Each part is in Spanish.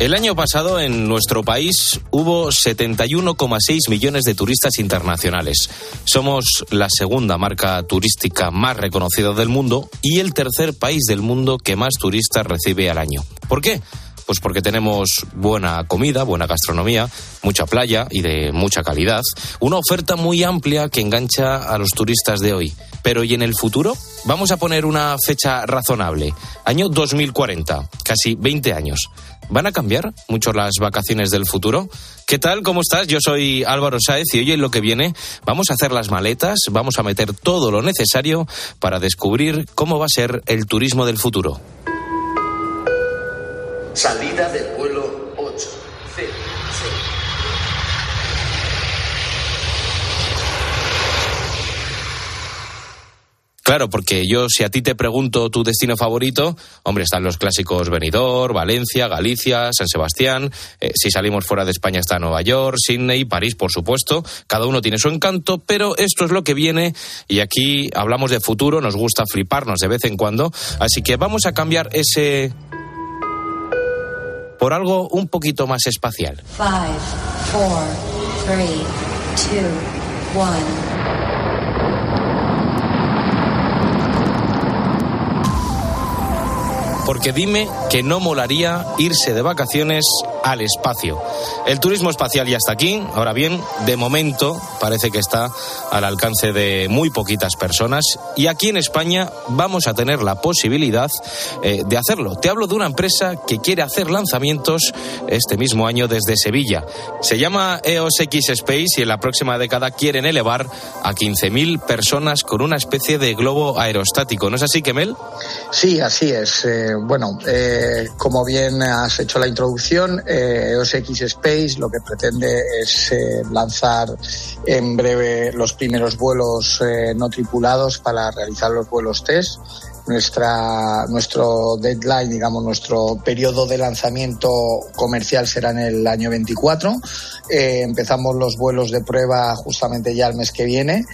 El año pasado en nuestro país hubo 71,6 millones de turistas internacionales. Somos la segunda marca turística más reconocida del mundo y el tercer país del mundo que más turistas recibe al año. ¿Por qué? Pues porque tenemos buena comida, buena gastronomía, mucha playa y de mucha calidad, una oferta muy amplia que engancha a los turistas de hoy. Pero ¿y en el futuro? Vamos a poner una fecha razonable. Año 2040, casi 20 años. ¿Van a cambiar mucho las vacaciones del futuro? ¿Qué tal? ¿Cómo estás? Yo soy Álvaro Sáez y hoy en lo que viene vamos a hacer las maletas, vamos a meter todo lo necesario para descubrir cómo va a ser el turismo del futuro. Salida del vuelo Claro, porque yo si a ti te pregunto tu destino favorito, hombre, están los clásicos Benidorm, Valencia, Galicia, San Sebastián. Eh, si salimos fuera de España está Nueva York, Sydney, París, por supuesto. Cada uno tiene su encanto, pero esto es lo que viene y aquí hablamos de futuro, nos gusta fliparnos de vez en cuando, así que vamos a cambiar ese por algo un poquito más espacial. Five, four, three, two, one. Porque dime que no molaría irse de vacaciones al espacio. El turismo espacial ya está aquí. Ahora bien, de momento parece que está al alcance de muy poquitas personas. Y aquí en España vamos a tener la posibilidad eh, de hacerlo. Te hablo de una empresa que quiere hacer lanzamientos este mismo año desde Sevilla. Se llama EOS X Space y en la próxima década quieren elevar a 15.000 personas con una especie de globo aerostático. ¿No es así, Kemel? Sí, así es. Eh, bueno, eh, como bien has hecho la introducción, eh, X Space lo que pretende es eh, lanzar en breve los primeros vuelos eh, no tripulados para realizar los vuelos test. Nuestra, nuestro deadline, digamos, nuestro periodo de lanzamiento comercial será en el año 24. Eh, empezamos los vuelos de prueba justamente ya el mes que viene,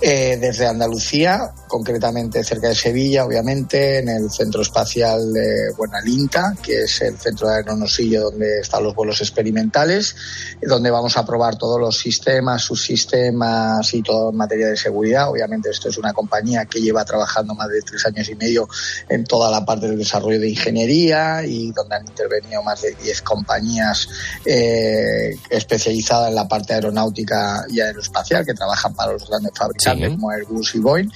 eh, desde Andalucía, concretamente cerca de Sevilla, obviamente, en el Centro Espacial de Buenalinta, que es el centro de Aeronosillo donde están los vuelos experimentales, donde vamos a probar todos los sistemas, subsistemas y todo en materia de seguridad. Obviamente esto es una compañía que lleva trabajando más de tres años y medio en toda la parte del desarrollo de ingeniería y donde han intervenido más de 10 compañías eh, especializadas en la parte aeronáutica y aeroespacial que trabajan para los grandes fabricantes Sí. como Airbus y Boeing.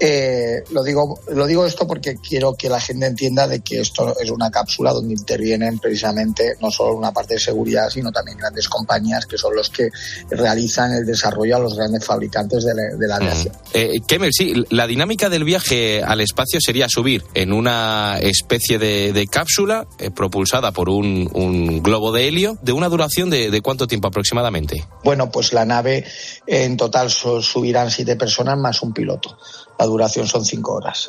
Eh, lo digo lo digo esto porque quiero que la gente entienda de que esto es una cápsula donde intervienen precisamente no solo una parte de seguridad sino también grandes compañías que son los que realizan el desarrollo a los grandes fabricantes de la, de la aviación. Eh, Kemel, sí, la dinámica del viaje al espacio sería subir en una especie de, de cápsula eh, propulsada por un, un globo de helio de una duración de, de cuánto tiempo aproximadamente. Bueno, pues la nave en total so- subirán siete personas más un piloto. La duración son cinco horas.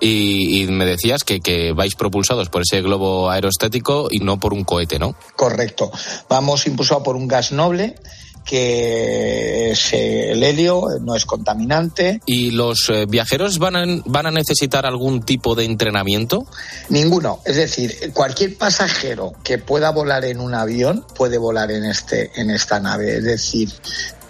Y me decías que, que vais propulsados por ese globo aerostático y no por un cohete, ¿no? Correcto. Vamos impulsados por un gas noble que es, el helio no es contaminante. ¿Y los eh, viajeros van a, van a necesitar algún tipo de entrenamiento? Ninguno. Es decir, cualquier pasajero que pueda volar en un avión puede volar en, este, en esta nave. Es decir,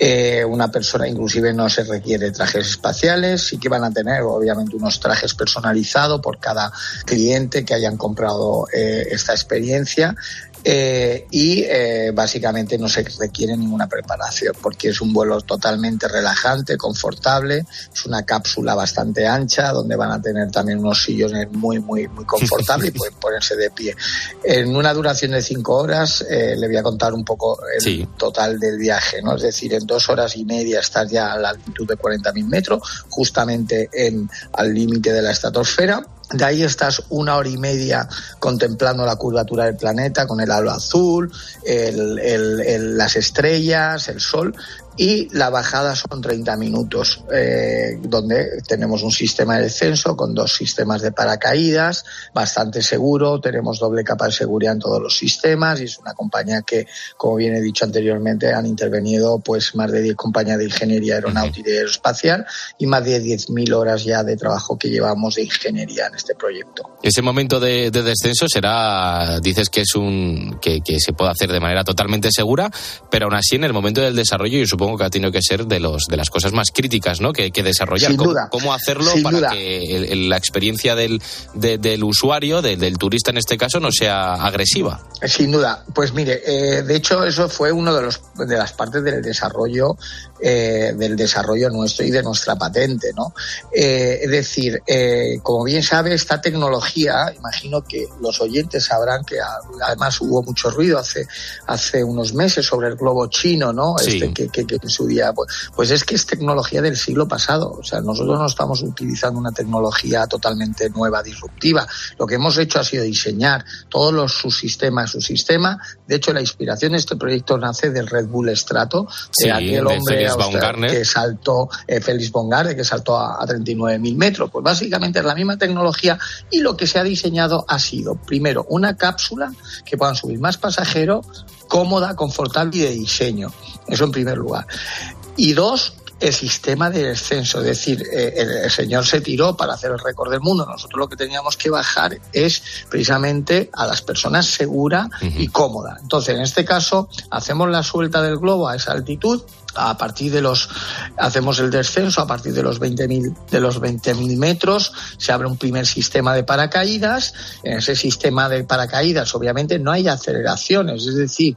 eh, una persona inclusive no se requiere trajes espaciales, sí que van a tener obviamente unos trajes personalizados por cada cliente que hayan comprado eh, esta experiencia. Eh, y eh, básicamente no se requiere ninguna preparación porque es un vuelo totalmente relajante, confortable, es una cápsula bastante ancha donde van a tener también unos sillones muy, muy, muy confortables y pueden ponerse de pie. En una duración de cinco horas eh, le voy a contar un poco el Sí. total del viaje, ¿no? Es decir, en dos horas y media estás ya a la altitud de 40.000 metros, justamente en, al límite de la estratosfera. De ahí estás una hora y media contemplando la curvatura del planeta con el halo azul, el- el- el- las estrellas, el sol. Y la bajada son 30 minutos, eh, donde tenemos un sistema de descenso con dos sistemas de paracaídas, bastante seguro, tenemos doble capa de seguridad en todos los sistemas y es una compañía que, como bien he dicho anteriormente, han intervenido pues más de 10 compañías de ingeniería aeronáutica y aeroespacial y más de 10.000 horas ya de trabajo que llevamos de ingeniería en este proyecto. Ese momento de, de descenso será, dices que es un que, que se puede hacer de manera totalmente segura, pero aún así en el momento del desarrollo yo supongo que ha tenido que ser de los de las cosas más críticas, ¿no? Que, que desarrollar. Sin ¿Cómo, duda. cómo hacerlo Sin para duda. que el- el- la experiencia del, de- del usuario, del- del turista en este caso, no sea agresiva? Sin duda. Pues mire, eh, de hecho eso fue uno de los de las partes del desarrollo eh, del desarrollo nuestro y de nuestra patente, ¿no? Eh, es decir, eh, como bien sabe esta tecnología, imagino que los oyentes sabrán que a- además hubo mucho ruido hace hace unos meses sobre el globo chino, ¿no? Sí. Este que, que- que en su día, pues, pues es que es tecnología del siglo pasado. O sea, nosotros no estamos utilizando una tecnología totalmente nueva, disruptiva. Lo que hemos hecho ha sido diseñar todos los subsistemas, su sistema. De hecho, la inspiración de este proyecto nace del Red Bull Strato, Sí, de aquel hombre que saltó, eh, Félix Bongarde, que saltó a, a 39.000 metros. Pues básicamente es la misma tecnología y lo que se ha diseñado ha sido, primero, una cápsula que puedan subir más pasajeros, cómoda, confortable y de diseño. Eso en primer lugar. Y dos, el sistema de descenso, es decir, eh, el, el señor se tiró para hacer el récord del mundo. Nosotros lo que teníamos que bajar es precisamente a las personas segura y cómoda. Entonces, en este caso, hacemos la suelta del globo a esa altitud. A partir de los, hacemos el descenso a partir de los 20.000 de los 20.000 metros, se abre un primer sistema de paracaídas. En ese sistema de paracaídas, obviamente, no hay aceleraciones, es decir,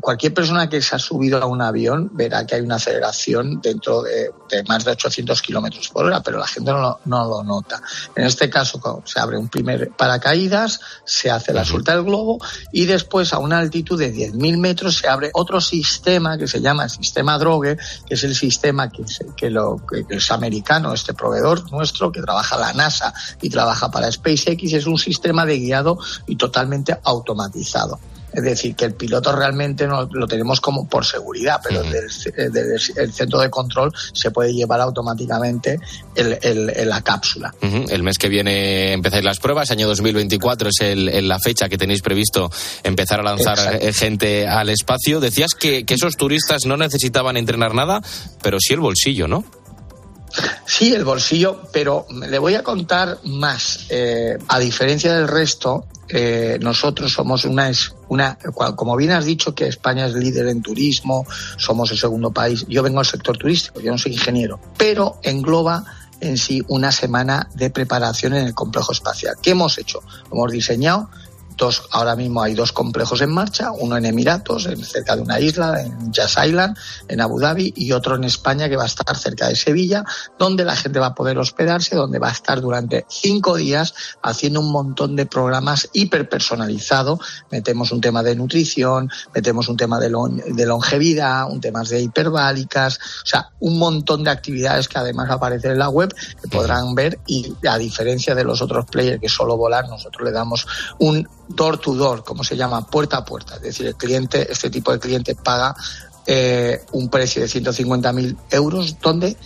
cualquier persona que se ha subido a un avión verá que hay una aceleración dentro de, de más de 800 kilómetros por hora, pero la gente no lo, no lo nota. En este caso, se abre un primer paracaídas, se hace la suelta del globo y después a una altitud de 10.000 metros se abre otro sistema que se llama el sistema Drogue, que es el sistema que, se- que, lo, que es americano, este proveedor nuestro que trabaja la NASA y trabaja para SpaceX, es un sistema de guiado y totalmente automatizado. Es decir, que el piloto realmente no lo tenemos como por seguridad, pero desde el, desde el centro de control se puede llevar automáticamente el, el- el- la cápsula. El mes que viene empezáis las pruebas, año 2024 es el, la fecha que tenéis previsto empezar a lanzar Exacto. eh, gente al espacio. Decías que, que esos turistas no necesitaban entrenar nada, pero sí el bolsillo, ¿no? Sí, el bolsillo, pero le voy a contar más. Eh, a diferencia del resto, eh, nosotros somos una, es- una, como bien has dicho que España es líder en turismo, somos el segundo país. Yo vengo del sector turístico, yo no soy ingeniero, pero engloba en sí una semana de preparación en el complejo espacial. ¿Qué hemos hecho? Hemos diseñado dos, ahora mismo hay dos complejos en marcha, uno en Emiratos, en- cerca de una isla, en Jazz Island, en Abu Dhabi, y otro en España que va a estar cerca de Sevilla, donde la gente va a poder hospedarse, donde va a estar durante cinco días haciendo un montón de programas hiperpersonalizados. Metemos un tema de nutrición, metemos un tema de, de longevidad, un tema de hiperbálicas, o sea, un montón de actividades que además aparecen en la web que podrán ver y a diferencia de los otros players que solo volar, nosotros le damos un door to door, como se llama, puerta a puerta. Es decir, el cliente, este tipo de cliente paga eh, un precio de 150.000 euros donde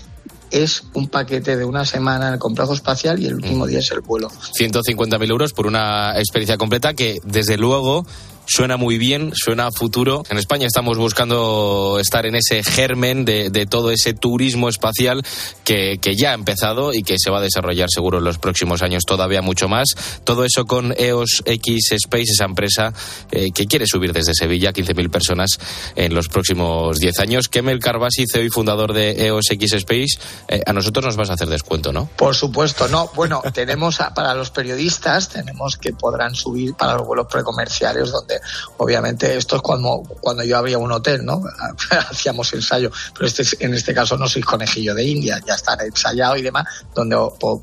es un paquete de una semana en el complejo espacial y el último día es el vuelo. 150.000 euros por una experiencia completa que, desde luego, suena muy bien, suena a futuro. En España estamos buscando estar en ese germen de, todo ese turismo espacial que, que, ya ha empezado y que se va a desarrollar seguro en los próximos años todavía mucho más. Todo eso con EOS X Space, esa empresa eh, que quiere subir desde Sevilla 15.000 personas en los próximos 10 años. Kemel Carbasi, CEO y fundador de EOS X Space, eh, a nosotros nos vas a hacer descuento, ¿no? Por supuesto, no. Bueno, tenemos a, para los periodistas, tenemos que podrán subir para los vuelos precomerciales, donde obviamente esto es cuando, cuando yo abría un hotel, ¿no? Hacíamos ensayo, pero este, en este caso no sois conejillo de India, ya está ensayado y demás, donde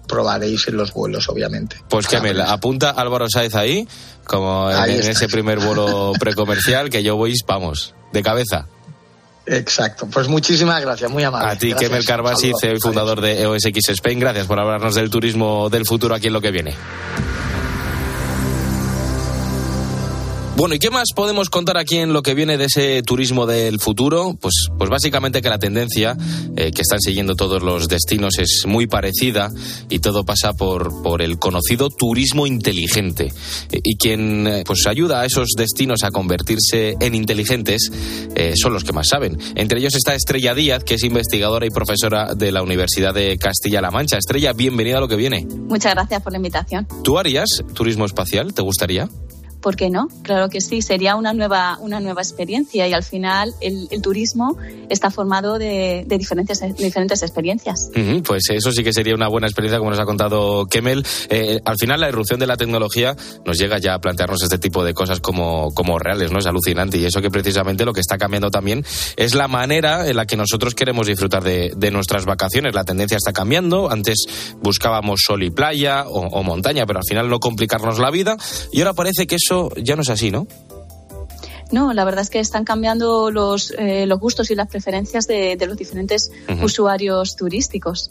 probaréis en los vuelos, obviamente. Pues que me apunta Álvaro Sáez ahí, como en, en ese primer vuelo precomercial, que yo voy, vamos, de cabeza. Exacto, pues muchísimas gracias, muy amable. A ti, Kemel Carbasi, CEO y fundador de EOS X Spain, gracias por hablarnos del turismo del futuro aquí en lo que viene. Bueno, ¿y qué más podemos contar aquí en lo que viene de ese turismo del futuro? Pues, pues básicamente que la tendencia eh, que están siguiendo todos los destinos es muy parecida y todo pasa por, por el conocido turismo inteligente. Eh, y quien eh, pues ayuda a esos destinos a convertirse en inteligentes son los que más saben. Entre ellos está Estrella Díaz, que es investigadora y profesora de la Universidad de Castilla-La Mancha. Estrella, bienvenida a lo que viene. Muchas gracias por la invitación. ¿Tú harías turismo espacial? ¿Te gustaría? ¿Por qué no? Claro que sí, sería una nueva, una nueva experiencia y al final el, el turismo está formado de, de, diferentes, de diferentes experiencias. Uh -huh, pues eso sí que sería una buena experiencia, como nos ha contado Kemel. Eh, al final la irrupción de la tecnología nos llega ya a plantearnos este tipo de cosas como, como reales, ¿no? Es alucinante y eso que precisamente lo que está cambiando también es la manera en la que nosotros queremos disfrutar de, de nuestras vacaciones. La tendencia está cambiando. Antes buscábamos sol y playa o, o montaña, pero al final no complicarnos la vida y ahora parece que eso ya no es así, ¿no? No, la verdad es que están cambiando los, eh, los gustos y las preferencias de, de los diferentes uh -huh. usuarios turísticos.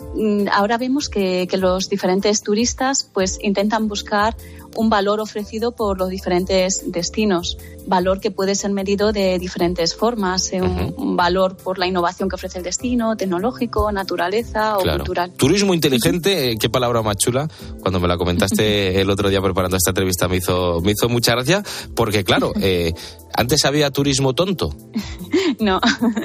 Ahora vemos que, que, los diferentes turistas pues intentan buscar un valor ofrecido por los diferentes destinos, valor que puede ser medido de diferentes formas, eh, uh -huh. un, valor por la innovación que ofrece el destino, tecnológico, naturaleza o claro. cultural. Turismo inteligente, eh, qué palabra más chula. Cuando me la comentaste el otro día preparando esta entrevista me hizo, me hizo mucha gracia, porque claro, eh, antes había turismo tonto. no,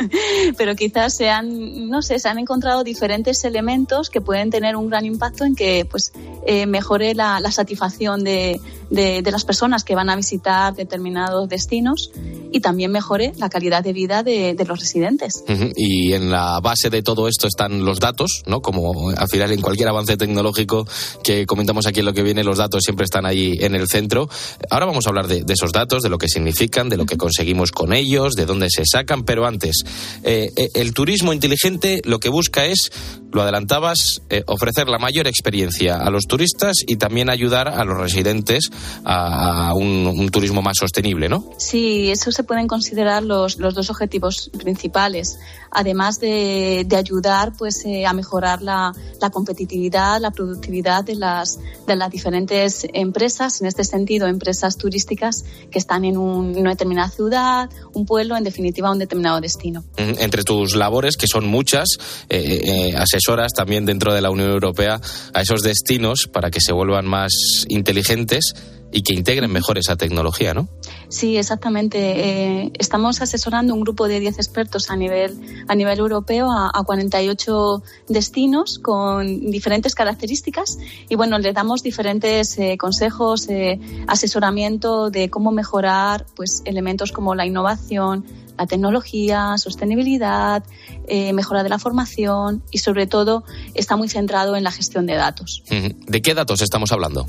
pero quizás se han, no sé, se han encontrado diferentes elementos que pueden tener un gran impacto en que pues eh, mejore la, la satisfacción de, de, de, las personas que van a visitar determinados destinos y también mejore la calidad de vida de, de los residentes. Uh -huh. Y en la base de todo esto están los datos, ¿no? Como al final en cualquier avance tecnológico que comentamos aquí en lo que viene, los datos siempre están ahí en el centro. Ahora vamos a hablar de, de esos datos, de lo que significan, de lo que conseguimos con ellos, de dónde se sacan, pero antes, eh, eh, el turismo inteligente lo que busca es, lo adelantabas, eh, ofrecer la mayor experiencia a los turistas y también ayudar a los residentes a, a un, un, turismo más sostenible, ¿no? Sí, eso se pueden considerar los, los dos objetivos principales, además de, de ayudar pues, eh, a mejorar la, la, competitividad, la productividad de las, de las diferentes empresas, en este sentido, empresas turísticas que están en un, ciudad, un pueblo, en definitiva, un determinado destino. Entre tus labores, que son muchas, eh, eh, asesoras también dentro de la Unión Europea a esos destinos para que se vuelvan más inteligentes y que integren mejor esa tecnología, ¿no? Sí, exactamente. Eh, estamos asesorando un grupo de 10 expertos a nivel, a nivel europeo a, a 48 destinos con diferentes características y bueno, les damos diferentes eh, consejos, eh, asesoramiento de cómo mejorar pues elementos como la innovación, la tecnología, sostenibilidad, eh, mejora de la formación y sobre todo está muy centrado en la gestión de datos. ¿De qué datos estamos hablando?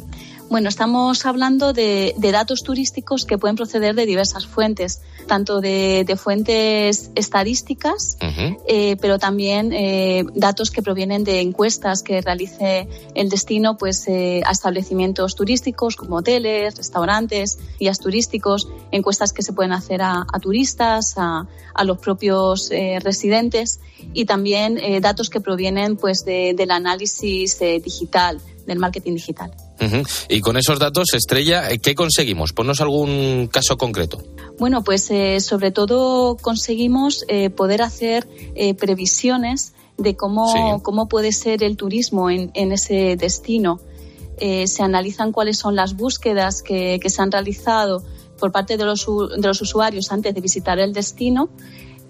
Bueno, estamos hablando de, de, datos turísticos que pueden proceder de diversas fuentes, tanto de, de fuentes estadísticas, uh -huh. eh, pero también eh, datos que provienen de encuestas que realice el destino pues, eh, a establecimientos turísticos como hoteles, restaurantes, guías turísticos, encuestas que se pueden hacer a, a turistas, a, a, los propios residentes y también datos que provienen pues, de, del análisis digital, del marketing digital. Uh -huh. Y con esos datos, Estrella, ¿qué conseguimos? Ponnos algún caso concreto. Bueno, pues eh, sobre todo conseguimos eh, poder hacer eh, previsiones de cómo, sí. cómo puede ser el turismo en, en ese destino. Eh, se analizan cuáles son las búsquedas que, que se han realizado por parte de los, de los usuarios antes de visitar el destino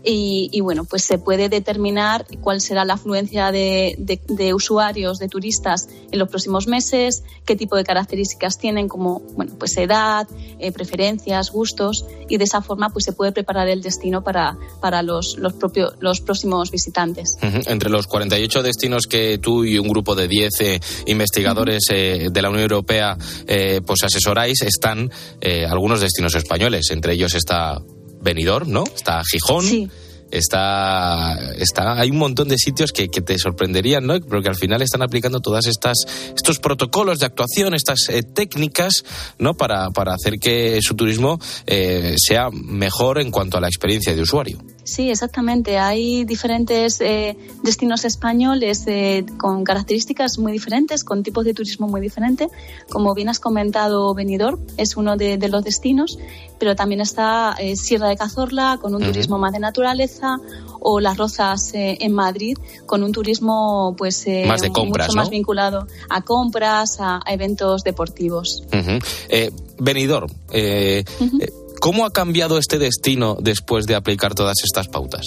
y, bueno, pues se puede determinar cuál será la afluencia de, de, usuarios, de turistas en los próximos meses, qué tipo de características tienen, como bueno, pues edad, eh, preferencias, gustos, y de esa forma pues se puede preparar el destino para, para los, los, propios, los próximos visitantes. Entre los 48 destinos que tú y un grupo de 10 eh, investigadores eh, de la Unión Europea pues asesoráis, están algunos destinos españoles. Entre ellos está venidor, ¿no? Está Gijón. Sí. Está, está, hay un montón de sitios que, te sorprenderían, ¿no? Porque al final están aplicando todas estas, estos protocolos de actuación, estas eh, técnicas, ¿no? Para, para hacer que su turismo eh, sea mejor en cuanto a la experiencia de usuario. Sí, exactamente. Hay diferentes eh, destinos españoles eh, con características muy diferentes, con tipos de turismo muy diferentes. Como bien has comentado, Benidorm es uno de, los destinos, pero también está eh, Sierra de Cazorla con un turismo más de naturaleza o Las Rozas en Madrid con un turismo pues más de compras, mucho más vinculado a compras, a, eventos deportivos. Benidorm, ¿Cómo ha cambiado este destino después de aplicar todas estas pautas?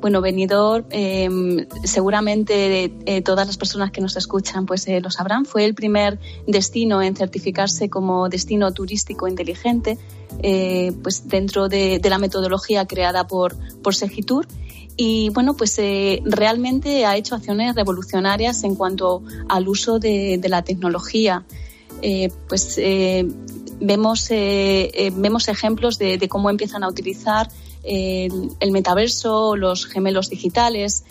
Bueno, Benidorm, em, seguramente eh, todas las personas que nos escuchan pues eh, lo sabrán, fue el primer destino en certificarse como destino turístico inteligente, eh, pues dentro de, la metodología creada por, por Segitur y bueno, pues realmente ha hecho acciones revolucionarias en cuanto al uso de la tecnología. pues vemos, eh, eh, vemos ejemplos de, cómo empiezan a utilizar el, el metaverso, los gemelos digitales,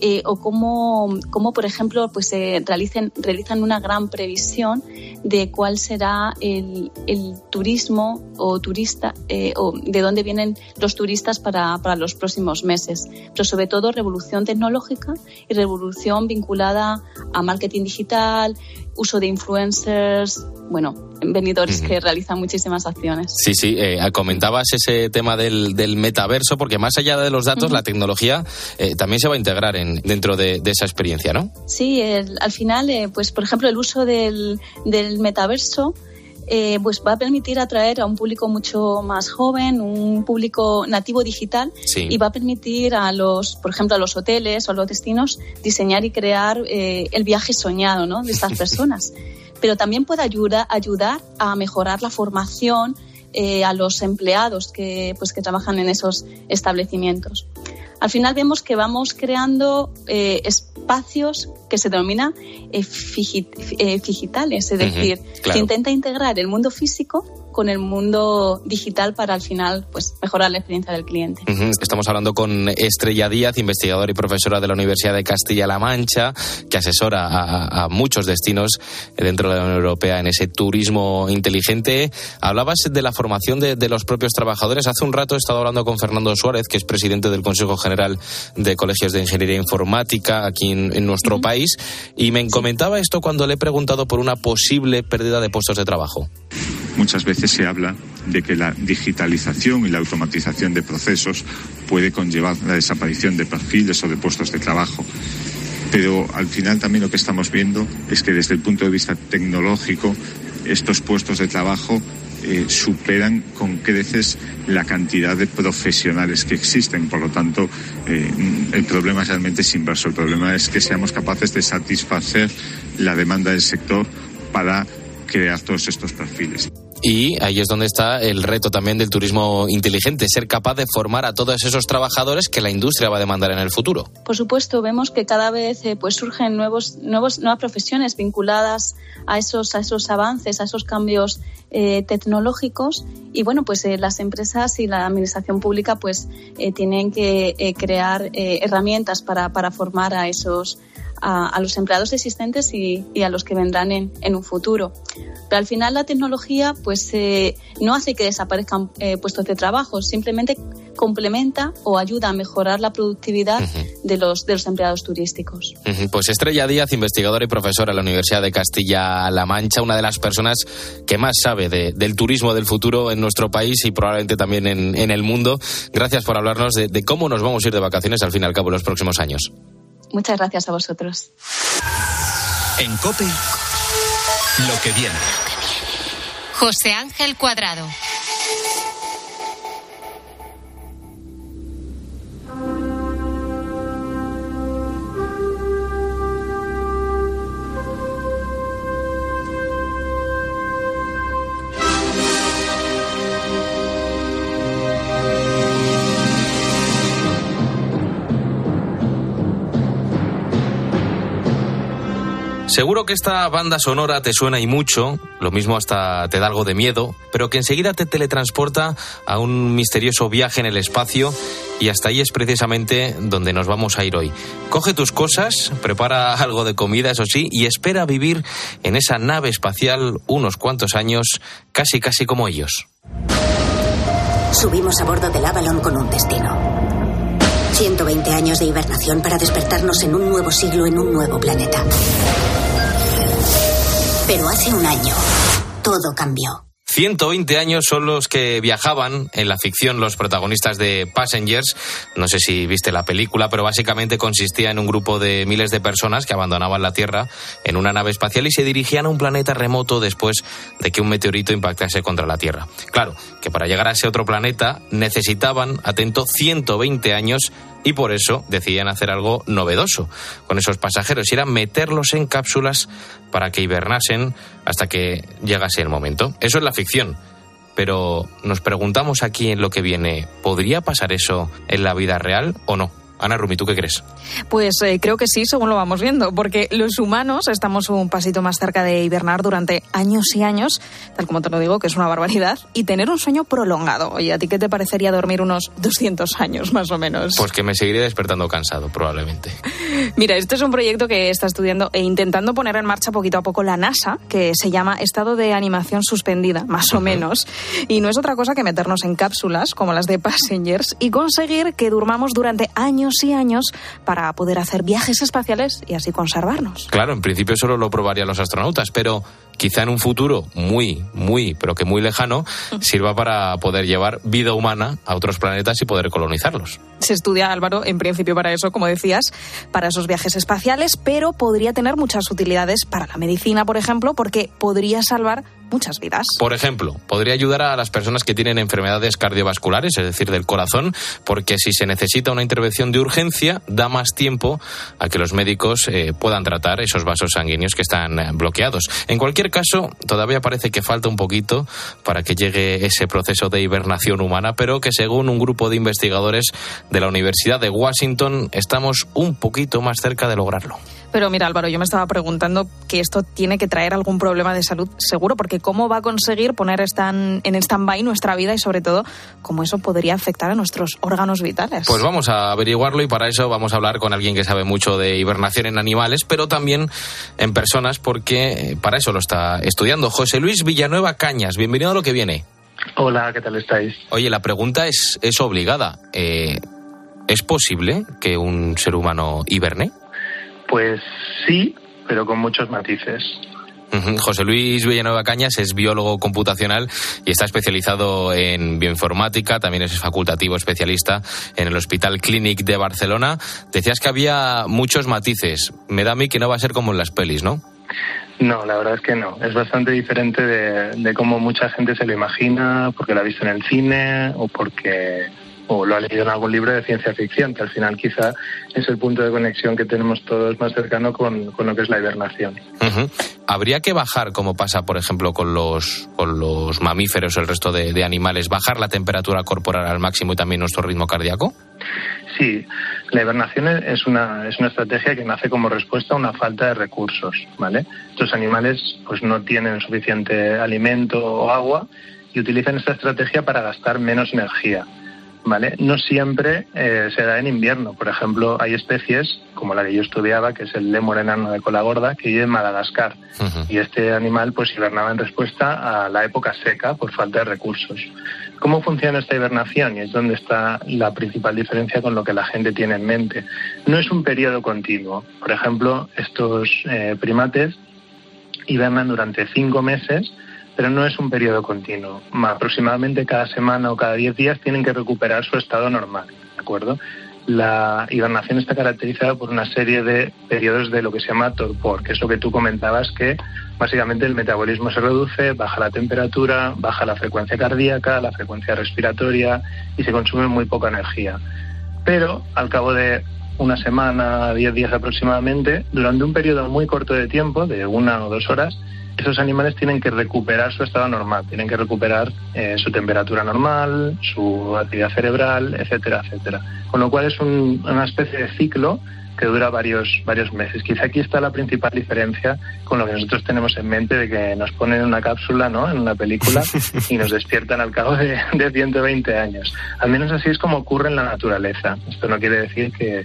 eh, o cómo, cómo, por ejemplo, pues se realicen, realizan una gran previsión de cuál será el, el turismo o turista o de dónde vienen los turistas para, para, los próximos meses. Pero sobre todo revolución tecnológica y revolución vinculada a marketing digital, uso de influencers, bueno, venidores que realizan muchísimas acciones. Sí, sí, eh, comentabas ese tema del, del, metaverso, porque más allá de los datos, la tecnología eh, también se va a integrar en, dentro de, esa experiencia, ¿no? Sí, al final, eh, pues por ejemplo, el uso del, del metaverso eh, pues va a permitir atraer a un público mucho más joven, un público nativo digital y va a permitir a los, por ejemplo, a los hoteles o a los destinos diseñar y crear eh, el viaje soñado ¿no? de estas personas. Pero también puede ayudar, ayudar a mejorar la formación eh, a los empleados que, pues, que trabajan en esos establecimientos. Al final vemos que vamos creando espacios que se denomina eh, eh, digitales, es decir, se intenta integrar el mundo físico con el mundo digital para al final pues mejorar la experiencia del cliente. Estamos hablando con Estrella Díaz, investigadora y profesora de la Universidad de Castilla-La Mancha, que asesora a, muchos destinos dentro de la Unión Europea en ese turismo inteligente. Hablabas de la formación de, los propios trabajadores. Hace un rato he estado hablando con Fernando Suárez, que es presidente del Consejo General de Colegios de Ingeniería Informática aquí en, nuestro país, y me comentaba esto cuando le he preguntado por una posible pérdida de puestos de trabajo. Muchas veces se habla de que la digitalización y la automatización de procesos puede conllevar la desaparición de perfiles o de puestos de trabajo. Pero al final también lo que estamos viendo es que desde el punto de vista tecnológico estos puestos de trabajo eh, superan con creces la cantidad de profesionales que existen. Por lo tanto, eh, el problema realmente es inverso. El problema es que seamos capaces de satisfacer la demanda del sector para crear todos estos perfiles. Y ahí es donde está el reto también del turismo inteligente, ser capaz de formar a todos esos trabajadores que la industria va a demandar en el futuro. Por supuesto, vemos que cada vez eh, pues surgen nuevos, nuevos, nuevas profesiones vinculadas a esos, a esos avances, a esos cambios eh, tecnológicos y bueno, pues eh, las empresas y la administración pública pues tienen que crear herramientas para, para formar a esos a, los empleados existentes y, a los que vendrán en, en, un futuro. Pero al final la tecnología pues eh, no hace que desaparezcan eh, puestos de trabajo, simplemente complementa o ayuda a mejorar la productividad de, los, de los empleados turísticos. Pues Estrella Díaz, investigadora y profesora en la Universidad de Castilla-La Mancha, una de las personas que más sabe del turismo del futuro en nuestro país y probablemente también en, en el mundo. Gracias por hablarnos de, de cómo nos vamos a ir de vacaciones al fin y al cabo en los próximos años. Muchas gracias a vosotros. En COPE, lo que viene. José Ángel Cuadrado. Seguro que esta banda sonora te suena y mucho, lo mismo hasta te da algo de miedo, pero que enseguida te teletransporta a un misterioso viaje en el espacio y hasta ahí es precisamente donde nos vamos a ir hoy. Coge tus cosas, prepara algo de comida, eso sí, y espera vivir en esa nave espacial unos cuantos años, casi casi como ellos. Subimos a bordo del Avalon con un destino. 120 años de hibernación para despertarnos en un nuevo siglo en un nuevo planeta. Pero hace un año, todo cambió. 120 años son los que viajaban en la ficción los protagonistas de Passengers. No sé si viste la película, pero básicamente consistía en un grupo de miles de personas que abandonaban la Tierra en una nave espacial y se dirigían a un planeta remoto después de que un meteorito impactase contra la Tierra. Claro, que para llegar a ese otro planeta necesitaban, atento, 120 años y por eso decidían hacer algo novedoso con esos pasajeros era meterlos en cápsulas para que hibernasen hasta que llegase el momento. Eso es la ficción. Pero nos preguntamos aquí en lo que viene, ¿podría pasar eso en la vida real o no? Ana Rumi, ¿tú qué crees? Pues eh, creo que sí, según lo vamos viendo, porque los humanos estamos un pasito más cerca de hibernar durante años y años, tal como te lo digo, que es una barbaridad, y tener un sueño prolongado. Oye, ¿a ti qué te parecería dormir unos 200 años más o menos? Pues que me seguiré despertando cansado, probablemente. Mira, este es un proyecto que está estudiando e intentando poner en marcha poquito a poco la NASA, que se llama Estado de Animación Suspendida, más o menos, y no es otra cosa que meternos en cápsulas como las de Passengers y conseguir que durmamos durante años y años para poder hacer viajes espaciales y así conservarnos. Claro, en principio solo lo probarían los astronautas, pero quizá en un futuro muy, muy, pero que muy lejano, sirva para poder llevar vida humana a otros planetas y poder colonizarlos. Se estudia, Álvaro, en principio para eso, como decías, para esos viajes espaciales, pero podría tener muchas utilidades para la medicina, por ejemplo, porque podría salvar muchas vidas. Por ejemplo, podría ayudar a las personas que tienen enfermedades cardiovasculares, es decir, del corazón, porque si se necesita una intervención de urgencia, da más tiempo a que los médicos eh, puedan tratar esos vasos sanguíneos que están eh, bloqueados. En cualquier caso, todavía parece que falta un poquito para que llegue ese proceso de hibernación humana, pero que según un grupo de investigadores de la Universidad de Washington, estamos un poquito más cerca de lograrlo. Pero mira, Álvaro, yo me estaba preguntando que esto tiene que traer algún problema de salud seguro, porque ¿cómo va a conseguir poner en stand-by nuestra vida y sobre todo cómo eso podría afectar a nuestros órganos vitales? Pues vamos a averiguarlo y para eso vamos a hablar con alguien que sabe mucho de hibernación en animales, pero también en personas, porque para eso lo está estudiando. José Luis Villanueva Cañas, bienvenido a lo que viene. Hola, ¿qué tal estáis? Oye, la pregunta es, es obligada. Eh, ¿Es posible que un ser humano hiberne? Pues sí, pero con muchos matices. José Luis Villanueva Cañas es biólogo computacional y está especializado en bioinformática, también es facultativo especialista en el Hospital Clínic de Barcelona. Decías que había muchos matices. Me da a mí que no va a ser como en las pelis, ¿no? No, la verdad es que no. Es bastante diferente de, de cómo mucha gente se lo imagina, porque lo ha visto en el cine o porque o lo ha leído en algún libro de ciencia ficción, que al final quizá es el punto de conexión que tenemos todos más cercano con, lo que es la hibernación. ¿Habría que bajar, como pasa, por ejemplo, con los, con los mamíferos o el resto de, de animales, bajar la temperatura corporal al máximo y también nuestro ritmo cardíaco? Sí, la hibernación es una, es una estrategia que nace como respuesta a una falta de recursos, ¿vale? Estos animales pues no tienen suficiente alimento o agua y utilizan esta estrategia para gastar menos energía. ¿Vale? No siempre eh, se da en invierno. Por ejemplo, hay especies, como la que yo estudiaba, que es el lemur enano de cola gorda, que vive en Madagascar. Y este animal pues hibernaba en respuesta a la época seca por falta de recursos. ¿Cómo funciona esta hibernación? Y es donde está la principal diferencia con lo que la gente tiene en mente. No es un periodo continuo. Por ejemplo, estos eh, primates hibernan durante cinco meses pero no es un periodo continuo. Aproximadamente cada semana o cada diez días tienen que recuperar su estado normal, ¿de acuerdo? La hibernación está caracterizada por una serie de periodos de lo que se llama torpor, que es lo que tú comentabas, que básicamente el metabolismo se reduce, baja la temperatura, baja la frecuencia cardíaca, la frecuencia respiratoria y se consume muy poca energía. Pero al cabo de una semana, diez días aproximadamente, durante un periodo muy corto de tiempo, de una o dos horas, esos animales tienen que recuperar su estado normal, tienen que recuperar eh, su temperatura normal, su actividad cerebral, etcétera, etcétera. Con lo cual es una especie de ciclo que dura varios, varios meses. Quizá aquí está la principal diferencia con lo que nosotros tenemos en mente de que nos ponen en una cápsula, ¿no? En una película y nos despiertan al cabo de, de 120 años. Al menos así es como ocurre en la naturaleza. Esto no quiere decir que,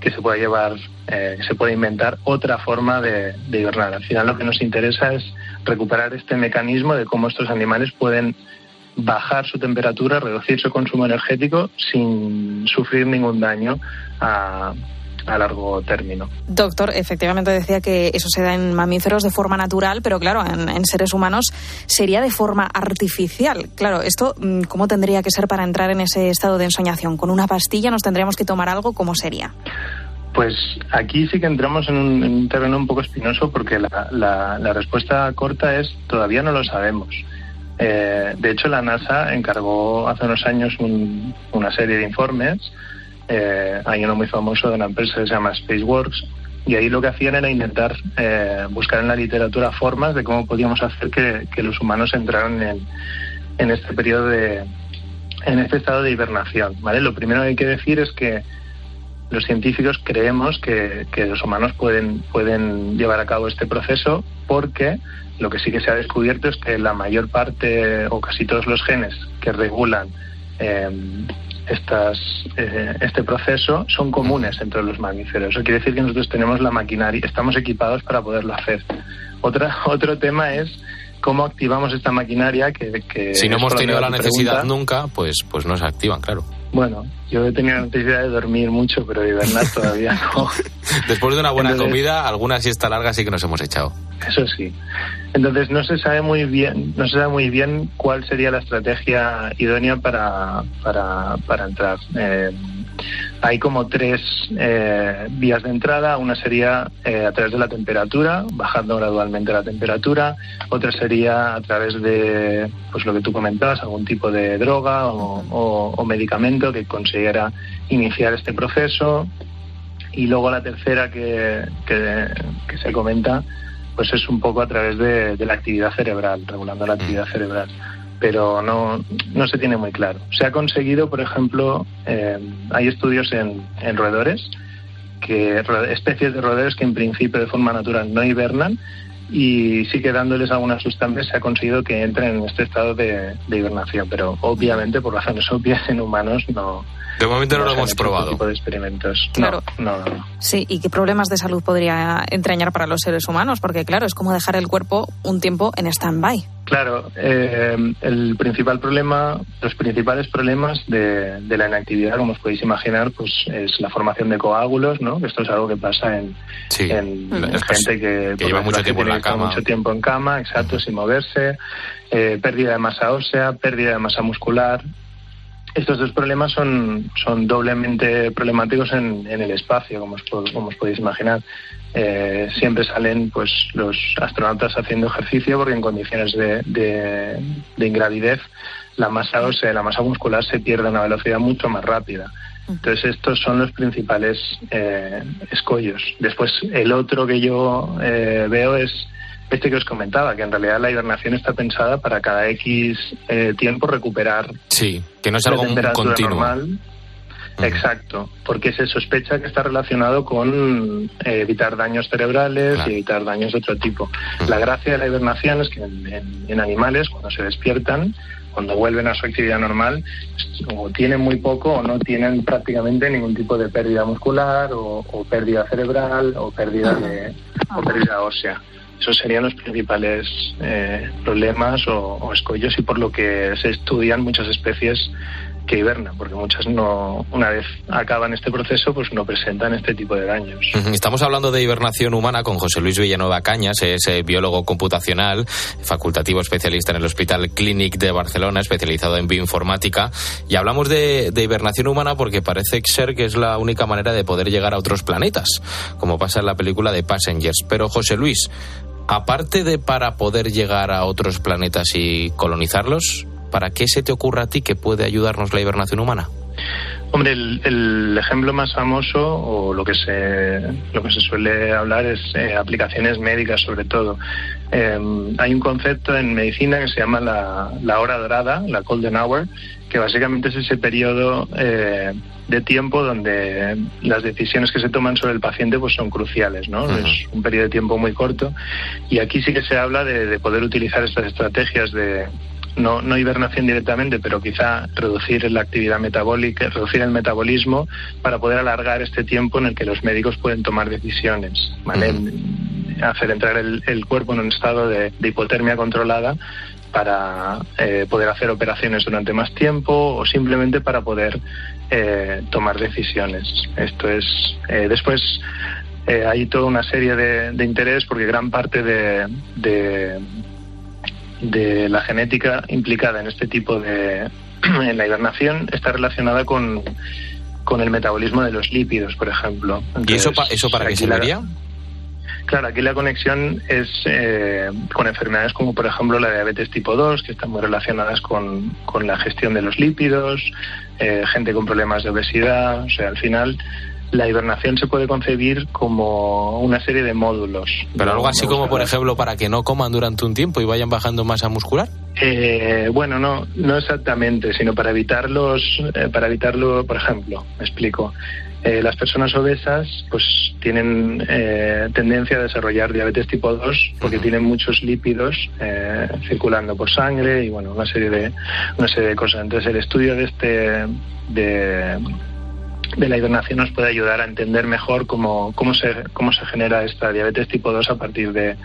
que se pueda llevar, eh, que se pueda inventar otra forma de, de hibernar. Al final lo que nos interesa es recuperar este mecanismo de cómo estos animales pueden bajar su temperatura, reducir su consumo energético sin sufrir ningún daño a, a largo término. Doctor, efectivamente decía que eso se da en mamíferos de forma natural, pero claro, en, seres humanos sería de forma artificial. Claro, esto, mm, ¿cómo tendría que ser para entrar en ese estado de ensoñación? ¿Con una pastilla nos tendríamos que tomar algo? ¿Cómo sería? Pues aquí sí que entramos en un, terreno un poco espinoso porque la, respuesta corta es todavía no lo sabemos. Eh, de hecho, la NASA encargó hace unos años una serie de informes eh, hay uno muy famoso de una empresa que se llama Spaceworks, y ahí lo que hacían era intentar eh, buscar en la literatura formas de cómo podíamos hacer que, los humanos entraran en, en, este periodo de, en este estado de hibernación. ¿vale? Lo primero que hay que decir es que los científicos creemos que, que, los humanos pueden, pueden llevar a cabo este proceso porque lo que sí que se ha descubierto es que la mayor parte o casi todos los genes que regulan eh, estas, eh, este proceso son comunes entre los mamíferos. Eso quiere decir que nosotros tenemos la maquinaria, estamos equipados para poderlo hacer. Otra, otro tema es cómo activamos esta maquinaria que... si no hemos tenido la necesidad nunca, pues, pues no se activan, claro. Bueno, yo he tenido la necesidad de dormir mucho, pero de hibernar todavía no. Después de una buena comida, alguna siesta larga sí que nos hemos echado. Eso sí. Entonces no se sabe muy bien, no se sabe muy bien cuál sería la estrategia idónea para, para, para entrar. Eh, hay como tres eh, vías de entrada. Una sería eh, a través de la temperatura, bajando gradualmente la temperatura. Otra sería a través de, pues lo que tú comentabas, algún tipo de droga o, medicamento que consiguiera iniciar este proceso. Y luego la tercera que, que, se comenta, pues es un poco a través de, de la actividad cerebral, regulando la actividad cerebral pero no, no se tiene muy claro. Se ha conseguido, por ejemplo, eh, hay estudios en, en roedores, que especies de roedores que en principio de forma natural no hibernan y sí que dándoles algunas sustancias se ha conseguido que entren en este estado de, de hibernación, pero obviamente por razones obvias en humanos no, de momento no, lo hemos probado. Tipo de experimentos. Claro. No, no, no, Sí, y qué problemas de salud podría entrañar para los seres humanos, porque claro, es como dejar el cuerpo un tiempo en stand-by. Claro, eh, el principal problema, los principales problemas de, la inactividad, como os podéis imaginar, pues es la formación de coágulos, ¿no? Esto es algo que pasa en, gente que, lleva mucho tiempo en la cama. Mucho tiempo en cama, exacto, sin moverse, eh, pérdida de masa ósea, pérdida de masa muscular, estos dos problemas son, son doblemente problemáticos en, en el espacio, como os, como os podéis imaginar. Eh, siempre salen pues los astronautas haciendo ejercicio porque en condiciones de, de, ingravidez la masa ósea, la masa muscular se pierde a una velocidad mucho más rápida. Entonces estos son los principales eh, escollos. Después el otro que yo eh, veo es este que os comentaba, que en realidad la hibernación está pensada para cada X eh, tiempo recuperar. Sí, que no es algo continuo. Normal. Exacto, porque se sospecha que está relacionado con eh, evitar daños cerebrales y evitar daños de otro tipo. La gracia de la hibernación es que en, animales, cuando se despiertan, cuando vuelven a su actividad normal, o tienen muy poco o no tienen prácticamente ningún tipo de pérdida muscular o, pérdida cerebral o pérdida, de, o pérdida ósea. Esos serían los principales eh, problemas o, escollos y por lo que se estudian muchas especies que hibernan, porque muchas no, una vez acaban este proceso, pues no presentan este tipo de daños. Estamos hablando de hibernación humana con José Luis Villanueva Cañas, es eh, biólogo computacional, facultativo especialista en el Hospital Clínic de Barcelona, especializado en bioinformática, y hablamos de, de hibernación humana porque parece ser que es la única manera de poder llegar a otros planetas, como pasa en la película de Passengers. Pero José Luis, aparte de para poder llegar a otros planetas y colonizarlos, ¿para qué se te ocurre a ti que puede ayudarnos la hibernación humana? Hombre, el, ejemplo más famoso o lo que se lo que se suele hablar es eh, aplicaciones médicas sobre todo. Em, hay un concepto en medicina que se llama la, la, hora dorada, la golden hour, que básicamente es ese periodo eh, de tiempo donde las decisiones que se toman sobre el paciente pues son cruciales, ¿no? Es un periodo de tiempo muy corto y aquí sí que se habla de poder utilizar estas estrategias de no, no hibernación directamente, pero quizá reducir la actividad metabólica, reducir el metabolismo para poder alargar este tiempo en el que los médicos pueden tomar decisiones, ¿vale? Hacer entrar el, cuerpo en un estado de, hipotermia controlada para eh, poder hacer operaciones durante más tiempo o simplemente para poder eh, tomar decisiones. Esto es, eh, después hay toda una serie de, de interés porque gran parte de de la genética implicada en este tipo de en la hibernación está relacionada con, con el metabolismo de los lípidos, por ejemplo. ¿Y eso, eso para qué serviría? Claro, aquí la conexión es eh, con enfermedades como por ejemplo la diabetes tipo 2, que están muy relacionadas con, con la gestión de los lípidos, eh, gente con problemas de obesidad, o sea, al final la hibernación se puede concebir como una serie de módulos. Pero algo así como, por ejemplo, para que no coman durante un tiempo y vayan bajando masa muscular. Eh, bueno, no, no exactamente, sino para evitarlos, eh, para evitarlo, por ejemplo, me explico. Eh, las personas obesas pues tienen tendencia a desarrollar diabetes tipo 2 porque tienen muchos lípidos circulando por sangre y bueno una serie de una serie de cosas entonces el estudio de este de de la hibernación nos puede ayudar a entender mejor cómo, cómo, se, cómo se genera esta diabetes tipo 2 a partir de,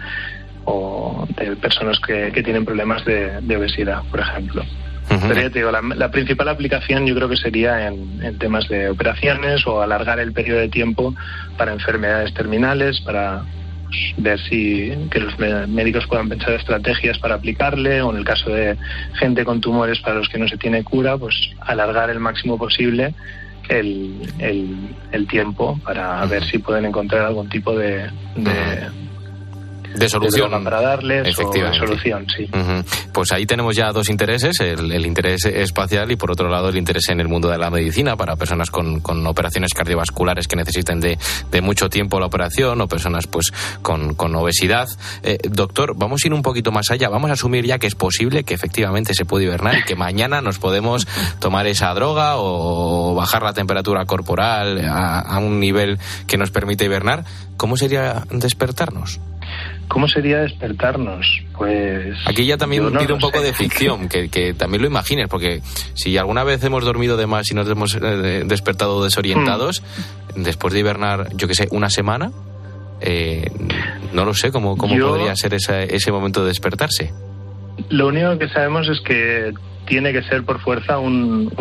o de personas que, que tienen problemas de, obesidad, por ejemplo. Pero ya te digo, la, principal aplicación yo creo que sería en, temas de operaciones o alargar el periodo de tiempo para enfermedades terminales, para pues, ver si que los médicos puedan pensar estrategias para aplicarle o en el caso de gente con tumores para los que no se tiene cura, pues alargar el máximo posible el, el, tiempo para ver si pueden encontrar algún tipo de, de solución. Para darles solución sí. Pues ahí tenemos ya dos intereses el, interés espacial y por otro lado el interés en el mundo de la medicina para personas con, con operaciones cardiovasculares que necesiten de, de, mucho tiempo la operación o personas pues con, con obesidad. Eh, doctor vamos a ir un poquito más allá. Vamos a asumir ya que es posible que efectivamente se puede hibernar y que mañana nos podemos tomar esa droga o bajar la temperatura corporal a, a un nivel que nos permite hibernar. ¿cómo sería despertarnos? ¿Cómo sería despertarnos? Pues. Aquí ya también pido un poco de ficción, que, también lo imagines, porque si alguna vez hemos dormido de más y nos hemos eh, despertado desorientados, hmm. después de hibernar, yo que sé, una semana, eh, no lo sé cómo, cómo podría ser ese momento de despertarse. Lo único que sabemos es que tiene que ser por fuerza un,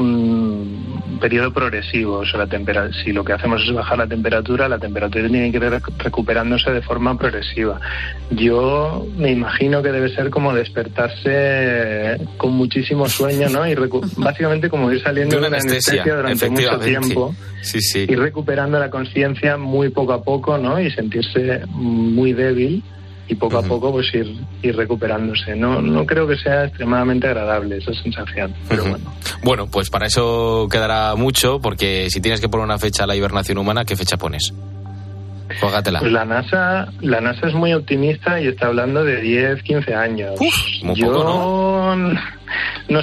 periodo progresivo. O sea, la si lo que hacemos es bajar la temperatura, la temperatura tiene que ir recuperándose de forma progresiva. Yo me imagino que debe ser como despertarse con muchísimo sueño, ¿no? Y básicamente como ir saliendo de una anestesia, durante mucho tiempo sí, sí. y recuperando la conciencia muy poco a poco, ¿no? Y sentirse muy débil y poco a poco pues ir, ir recuperándose. No, no creo que sea extremadamente agradable esa sensación, pero bueno. Bueno, pues para eso quedará mucho, porque si tienes que poner una fecha a la hibernación humana, ¿qué fecha pones? Juégatela. Pues la NASA, la NASA es muy optimista y está hablando de 10, 15 años. Yo no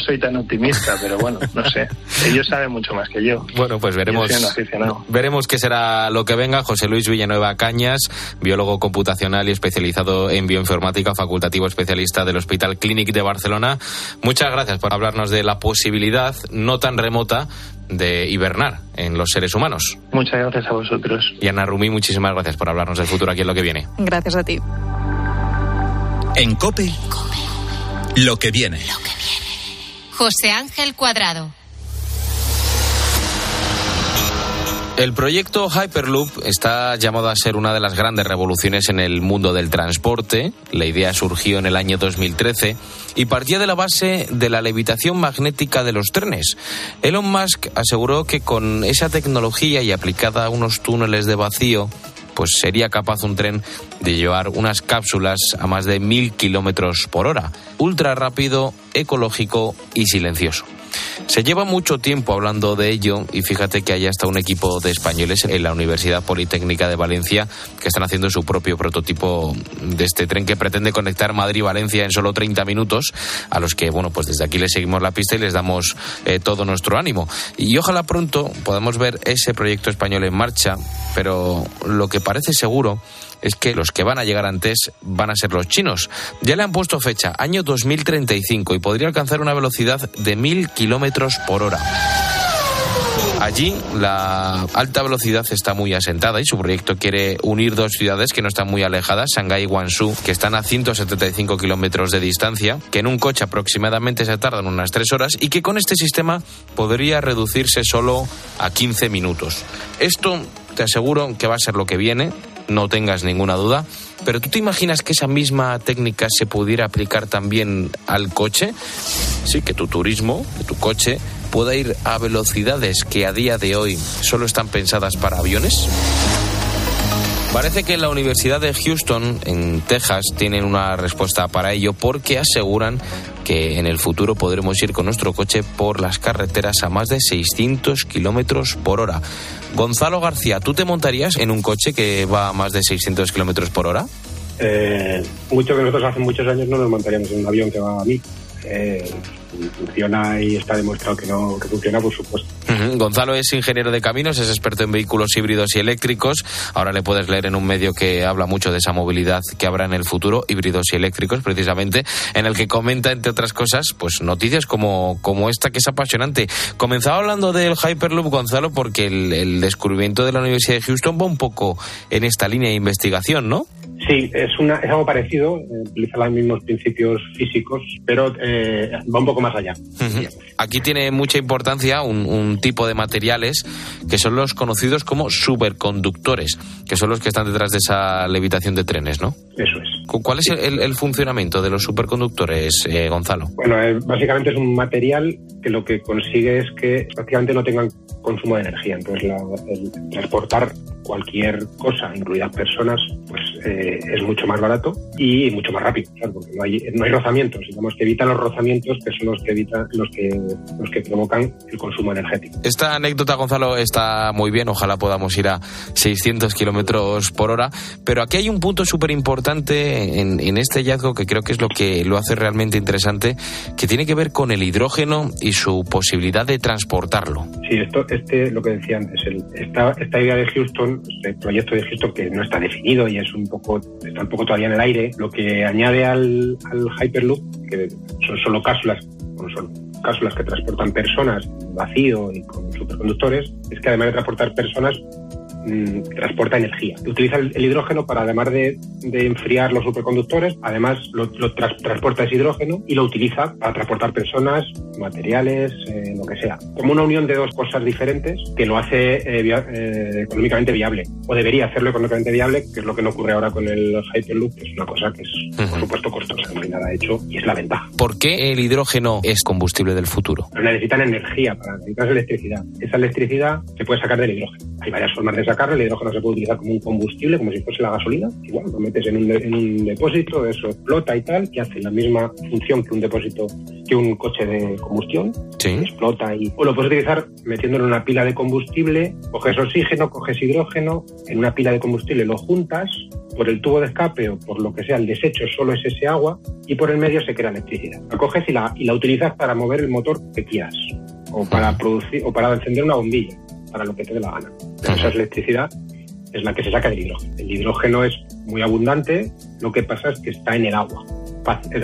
soy tan optimista, pero bueno, no sé. Ellos saben mucho más que yo. Bueno, pues veremos. Veremos qué será lo que venga. José Luis Villanueva Cañas, biólogo computacional y especializado en bioinformática, facultativo especialista del Hospital Clínic de Barcelona. Muchas gracias por hablarnos de la posibilidad no tan remota de hibernar en los seres humanos. Muchas gracias a vosotros. Y Ana Rumi, muchísimas gracias por hablarnos del futuro aquí en lo que viene. Gracias a ti. En COPE, Lo que viene. Lo que viene. José Ángel Cuadrado. El proyecto Hyperloop está llamado a ser una de las grandes revoluciones en el mundo del transporte. La idea surgió en el año 2013 y partía de la base de la levitación magnética de los trenes. Elon Musk aseguró que con esa tecnología y aplicada a unos túneles de vacío, pues sería capaz un tren de llevar unas cápsulas a más de mil kilómetros por hora, ultra rápido, ecológico y silencioso. Se lleva mucho tiempo hablando de ello y fíjate que hay hasta un equipo de españoles en la Universidad Politécnica de Valencia que están haciendo su propio prototipo de este tren que pretende conectar Madrid y Valencia en solo 30 minutos, a los que, bueno, pues desde aquí les seguimos la pista y les damos eh, todo nuestro ánimo. Y ojalá pronto podamos ver ese proyecto español en marcha, pero lo que parece seguro es que los que van a llegar antes van a ser los chinos. Ya le han puesto fecha, año 2035, y podría alcanzar una velocidad de mil kilómetros por hora. Allí la alta velocidad está muy asentada y su proyecto quiere unir dos ciudades que no están muy alejadas, Shanghái y Guangzhou, que están a 175 kilómetros de distancia, que en un coche aproximadamente se tardan unas tres horas y que con este sistema podría reducirse solo a 15 minutos. Esto te aseguro que va a ser lo que viene, no tengas ninguna duda. Pero ¿tú te imaginas que esa misma técnica se pudiera aplicar también al coche? Sí, que tu turismo, que tu coche pueda ir a velocidades que a día de hoy solo están pensadas para aviones. Parece que la Universidad de Houston, en Texas, tienen una respuesta para ello porque aseguran que en el futuro podremos ir con nuestro coche por las carreteras a más de 600 kilómetros por hora. Gonzalo García, ¿tú te montarías en un coche que va a más de 600 kilómetros por hora? Eh, mucho que nosotros hace muchos años no nos montaríamos en un avión que va a mí. Eh, funciona y está demostrado que no que funciona, por supuesto. Gonzalo es ingeniero de caminos, es experto en vehículos híbridos y eléctricos. Ahora le puedes leer en un medio que habla mucho de esa movilidad que habrá en el futuro, híbridos y eléctricos, precisamente, en el que comenta, entre otras cosas, pues noticias como, como esta que es apasionante. Comenzaba hablando del Hyperloop, Gonzalo, porque el, el descubrimiento de la Universidad de Houston va un poco en esta línea de investigación, ¿no? Sí, es, una, es algo parecido, utiliza los mismos principios físicos, pero eh, va un poco más allá. Aquí tiene mucha importancia un, un tipo de materiales que son los conocidos como superconductores, que son los que están detrás de esa levitación de trenes, ¿no? Eso es. Cu- ¿Cuál es el funcionamiento de los superconductores, eh, Gonzalo? Bueno, eh, básicamente es un material que lo que consigue es que prácticamente no tengan consumo de energía. Entonces, la- el transportar cualquier cosa, incluidas personas, pues eh, es mucho más barato y mucho más rápido, claro, porque no hay, no hay rozamientos. Digamos que evitan los rozamientos, que son los que evitan, los que, los que provocan el consumo energético. Esta anécdota, Gonzalo, está muy bien. Ojalá podamos ir a 600 kilómetros por hora. Pero aquí hay un punto súper importante en, en este hallazgo que creo que es lo que lo hace realmente interesante, que tiene que ver con el hidrógeno y su posibilidad de transportarlo. Sí, esto, este, lo que decía antes, el- esta, esta idea de Houston, este proyecto de Houston que no está definido y es un poco, está un poco todavía en el aire, lo que añade al, al Hyperloop, que son solo cápsulas, bueno, son cápsulas que transportan personas vacío y con superconductores, es que además de transportar personas, mm, transporta energía. Utiliza el, el hidrógeno para, además de, de enfriar los superconductores, además lo, lo tras- transporta ese hidrógeno y lo utiliza para transportar personas, materiales, eh, lo que sea. Como una unión de dos cosas diferentes que lo hace eh, via- eh, económicamente viable. O debería hacerlo económicamente viable, que es lo que no ocurre ahora con el Hyperloop, que es una cosa que es, por supuesto, costosa, no hay nada hecho y es la ventaja. ¿Por qué el hidrógeno es combustible del futuro? Pero necesitan energía para necesitas electricidad. Esa electricidad se puede sacar del hidrógeno. Hay varias formas de sacarlo. El hidrógeno se puede utilizar como un combustible, como si fuese la gasolina. Igual, lo metes en un, de- en un depósito, eso explota y tal, que hace la misma función que un depósito, que un coche de combustión. Explota y. O lo puedes utilizar metiéndolo en una pila de combustible, coges oxígeno, coges hidrógeno, en una pila de combustible lo juntas, por el tubo de escape o por lo que sea, el desecho solo es ese agua y por el medio se crea electricidad. La coges y la, y la utilizas para mover el motor que quieras o para producir o para encender una bombilla, para lo que te dé la gana. Pero esa electricidad es la que se saca del hidrógeno. El hidrógeno es muy abundante, lo que pasa es que está en el agua.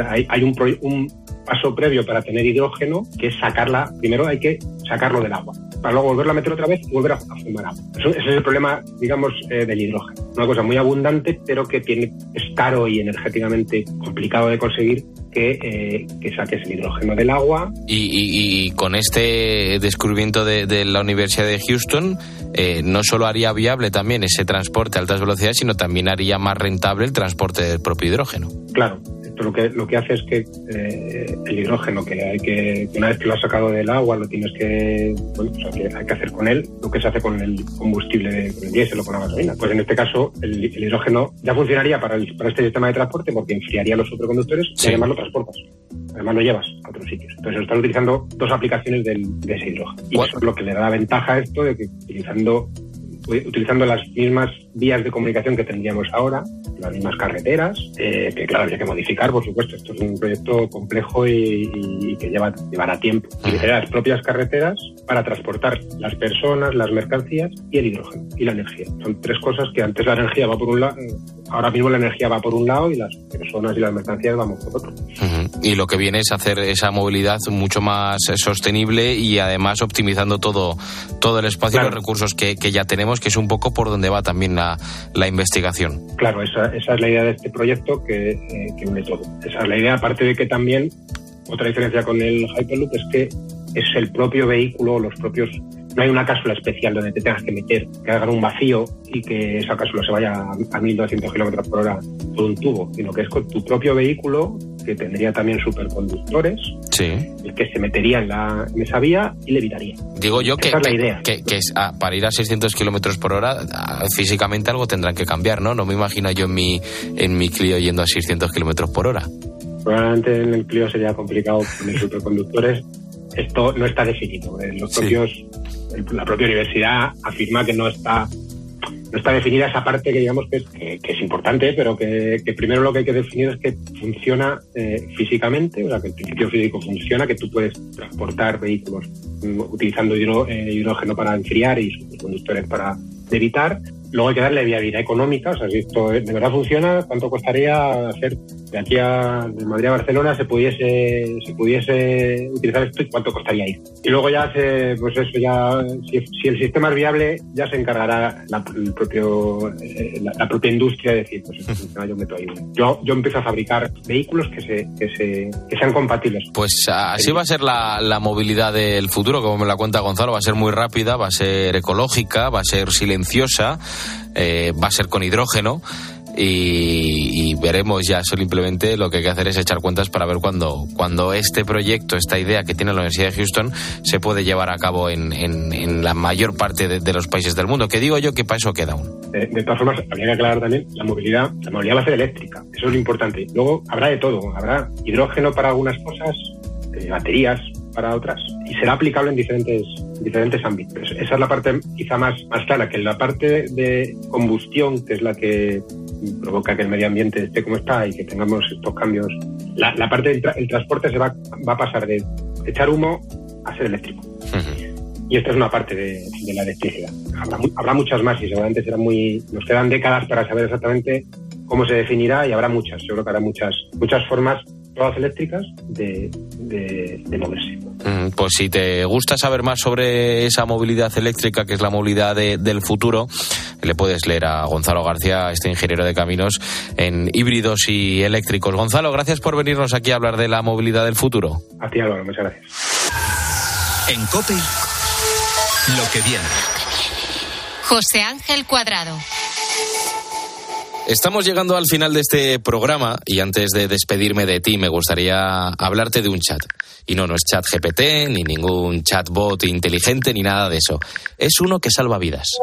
Hay, hay un, un paso previo para tener hidrógeno, que es sacarla, primero hay que sacarlo del agua, para luego volverla a meter otra vez y volver a, a fumar agua. Eso- ese es el problema, digamos, eh, del hidrógeno. Una cosa muy abundante, pero que tiene, es caro y energéticamente complicado de conseguir que, eh, que saques el hidrógeno del agua Y, y- y con este descubrimiento de, de la Universidad de Houston, eh, no solo haría viable también ese transporte a altas velocidades, sino también haría más rentable el transporte del propio hidrógeno. Claro, esto lo que, lo que hace es que eh, el hidrógeno, que hay que, que una vez que lo has sacado del agua, lo tienes que, bueno, pues hay, que, hay que hacer con él lo que se hace con el combustible, de, con el diésel o con la gasolina. Pues en este caso, el, el hidrógeno ya funcionaría para, el- para este sistema de transporte porque enfriaría los superconductores Sí. y además lo transportas. además lo llevas a otros sitios. Entonces están utilizando dos aplicaciones del, de ese hidrógeno. Y eso es lo que le da la ventaja a esto de que utilizando utilizando las mismas vías de comunicación que tendríamos ahora, las mismas carreteras, eh, que claro, habría que modificar, por supuesto. Esto es un proyecto complejo y, que lleva, llevará tiempo. Utilizará las propias carreteras para transportar las personas, las mercancías y el hidrógeno y la energía. Son tres cosas que antes la energía va por un lado, ahora mismo la energía va por un lado y las personas y las mercancías vamos por otro. Y lo que viene es hacer esa movilidad mucho más sostenible y además optimizando todo, todo el espacio y los recursos que, que ya tenemos que es un poco por donde va también la, la investigación. Claro, esa, esa, es la idea de este proyecto que, eh, que une todo. Esa es la idea, aparte de que también, otra diferencia con el Hyperloop es que es el propio vehículo, los propios no hay una cápsula especial donde te tengas que meter, que hagan un vacío y que esa cápsula se vaya a 1200 kilómetros por hora por un tubo, sino que es con tu propio vehículo que tendría también superconductores, sí. el que se metería en, la, en esa vía y le evitaría. Digo yo que, es la idea. que, es, ah, para ir a 600 kilómetros por hora, ah, físicamente algo tendrán que cambiar, ¿no? No me imagino yo en mi, en mi Clio yendo a 600 kilómetros por hora. Probablemente en el Clio sería complicado poner superconductores. Esto no está definido. Eh, los propios la propia universidad afirma que no está no está definida esa parte que digamos que es, importante, pero que, primero lo que hay que definir es que funciona eh, físicamente, o sea, que el principio físico funciona, que tú puedes transportar vehículos mm, utilizando eh, hidrógeno para enfriar y conductores para evitar. Luego hay que darle viabilidad económica, o sea, si esto de verdad funciona, ¿cuánto costaría hacer de aquí a de Madrid a Barcelona se pudiese se pudiese utilizar esto y cuánto costaría ir? Y luego ya se, pues eso ya, si, el sistema es viable, ya se encargará la, el propio, eh, la, propia industria de decir, pues yo meto ahí. Yo, yo empiezo a fabricar vehículos que se, que se, que sean compatibles. Pues así va a ser la, la movilidad del futuro, como me la cuenta Gonzalo, va a ser muy rápida, va a ser ecológica, va a ser silenciosa eh, va a ser con hidrógeno. Y, veremos ya simplemente lo que hay que hacer es echar cuentas para ver cuando, cuando este proyecto, esta idea que tiene la Universidad de Houston se puede llevar a cabo en, en, la mayor parte de, los países del mundo. Que digo yo que para eso queda aún. De, todas formas, habría que aclarar también la movilidad. La movilidad va a ser eléctrica, eso es lo importante. Luego habrá de todo, habrá hidrógeno para algunas cosas, eh, baterías para otras y será aplicable en diferentes, diferentes ámbitos. Esa es la parte quizá más, más clara, que la parte de combustión, que es la que provoca que el medio ambiente esté como está y que tengamos estos cambios, la, parte del transporte se va, va a pasar de echar humo a ser eléctrico. Y esta es una parte de, la electricidad. Habrá, habrá, muchas más y seguramente serán muy. Nos quedan décadas para saber exactamente cómo se definirá y habrá muchas. Seguro que habrá muchas, muchas formas todas eléctricas de, de, moverse. Mm, pues si te gusta saber más sobre esa movilidad eléctrica, que es la movilidad del futuro, le puedes leer a Gonzalo García, este ingeniero de caminos, en híbridos y eléctricos. Gonzalo, gracias por venirnos aquí a hablar de la movilidad del futuro. A ti, Álvaro, muchas gracias. En COPE, lo que viene. José Ángel Cuadrado. Estamos llegando al final de este programa y antes de despedirme de ti me gustaría hablarte de un chat. Y no, no es chat GPT, ni ningún chatbot inteligente, ni nada de eso. Es uno que salva vidas.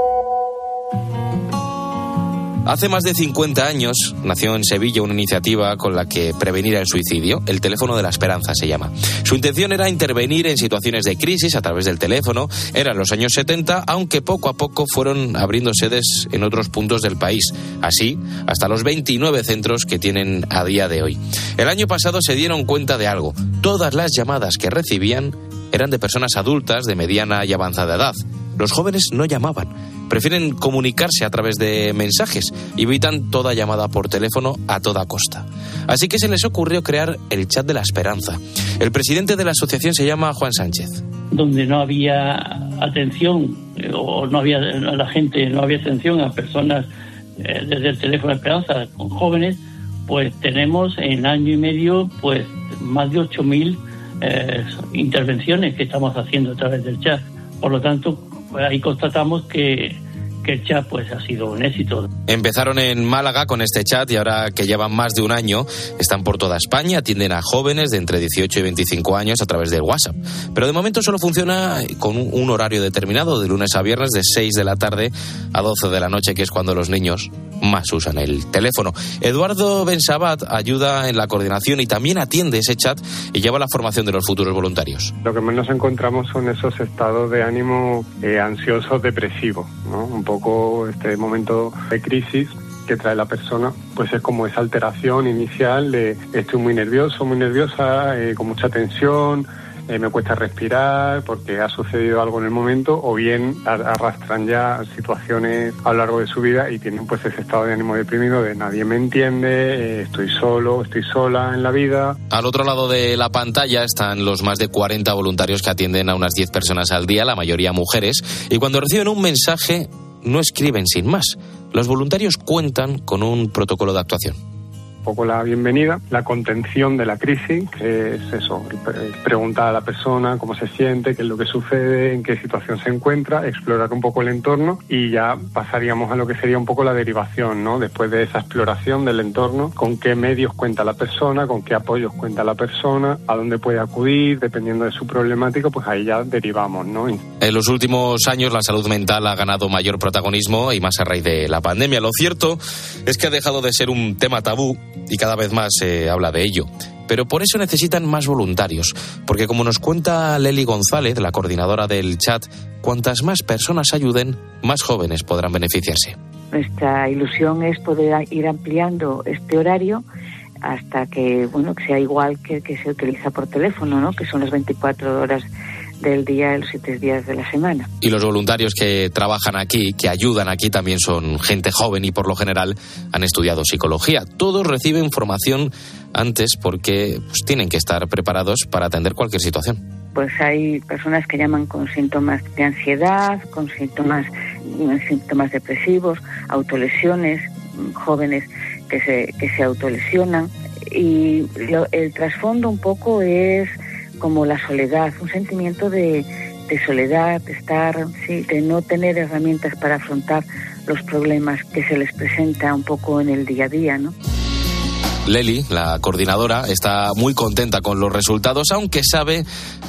Hace más de 50 años nació en Sevilla una iniciativa con la que prevenir el suicidio. El teléfono de la esperanza se llama. Su intención era intervenir en situaciones de crisis a través del teléfono. Eran los años 70, aunque poco a poco fueron abriendo sedes en otros puntos del país. Así, hasta los 29 centros que tienen a día de hoy. El año pasado se dieron cuenta de algo. Todas las llamadas que recibían eran de personas adultas de mediana y avanzada edad. Los jóvenes no llamaban prefieren comunicarse a través de mensajes evitan toda llamada por teléfono a toda costa. Así que se les ocurrió crear el chat de la esperanza. El presidente de la asociación se llama Juan Sánchez. Donde no había atención eh, o no había la gente no había atención a personas eh, desde el teléfono de esperanza con jóvenes, pues tenemos en año y medio pues más de 8.000 eh, intervenciones que estamos haciendo a través del chat. Por lo tanto, pues ahí constatamos que, el chat pues ha sido un éxito. Empezaron en Málaga con este chat y ahora que llevan más de un año están por toda España, atienden a jóvenes de entre 18 y 25 años a través del WhatsApp. Pero de momento solo funciona con un horario determinado, de lunes a viernes de 6 de la tarde a 12 de la noche, que es cuando los niños más usan el teléfono. Eduardo Bensabat ayuda en la coordinación y también atiende ese chat y lleva la formación de los futuros voluntarios. Lo que más nos encontramos son esos estados de ánimo eh, ansiosos, depresivos, ¿no? Un poco este momento de crisis que trae la persona, pues es como esa alteración inicial de estoy muy nervioso, muy nerviosa, eh, con mucha tensión, eh, me cuesta respirar porque ha sucedido algo en el momento o bien arrastran ya situaciones a lo largo de su vida y tienen pues ese estado de ánimo deprimido de nadie me entiende, eh, estoy solo, estoy sola en la vida. Al otro lado de la pantalla están los más de 40 voluntarios que atienden a unas 10 personas al día, la mayoría mujeres, y cuando reciben un mensaje no escriben sin más. Los voluntarios cuentan con un protocolo de actuación poco la bienvenida, la contención de la crisis, que es eso, preguntar a la persona cómo se siente, qué es lo que sucede, en qué situación se encuentra, explorar un poco el entorno y ya pasaríamos a lo que sería un poco la derivación, ¿no? Después de esa exploración del entorno, con qué medios cuenta la persona, con qué apoyos cuenta la persona, a dónde puede acudir, dependiendo de su problemático, pues ahí ya derivamos, ¿no? En los últimos años la salud mental ha ganado mayor protagonismo y más a raíz de la pandemia. Lo cierto es que ha dejado de ser un tema tabú y cada vez más se habla de ello. Pero por eso necesitan más voluntarios, porque como nos cuenta Leli González, la coordinadora del chat, cuantas más personas ayuden, más jóvenes podrán beneficiarse. Nuestra ilusión es poder ir ampliando este horario hasta que bueno que sea igual que que se utiliza por teléfono, ¿no? Que son las 24 horas del día los siete días de la semana. Y los voluntarios que trabajan aquí, que ayudan aquí, también son gente joven y por lo general han estudiado psicología. Todos reciben formación antes porque pues, tienen que estar preparados para atender cualquier situación. Pues hay personas que llaman con síntomas de ansiedad, con síntomas, síntomas depresivos, autolesiones, jóvenes que se, que se autolesionan. Y el trasfondo un poco es como la soledad, un sentimiento de, de soledad, de estar, sí, de no tener herramientas para afrontar los problemas que se les presenta un poco en el día a día, ¿no? Leli, la coordinadora, está muy contenta con los resultados, aunque sabe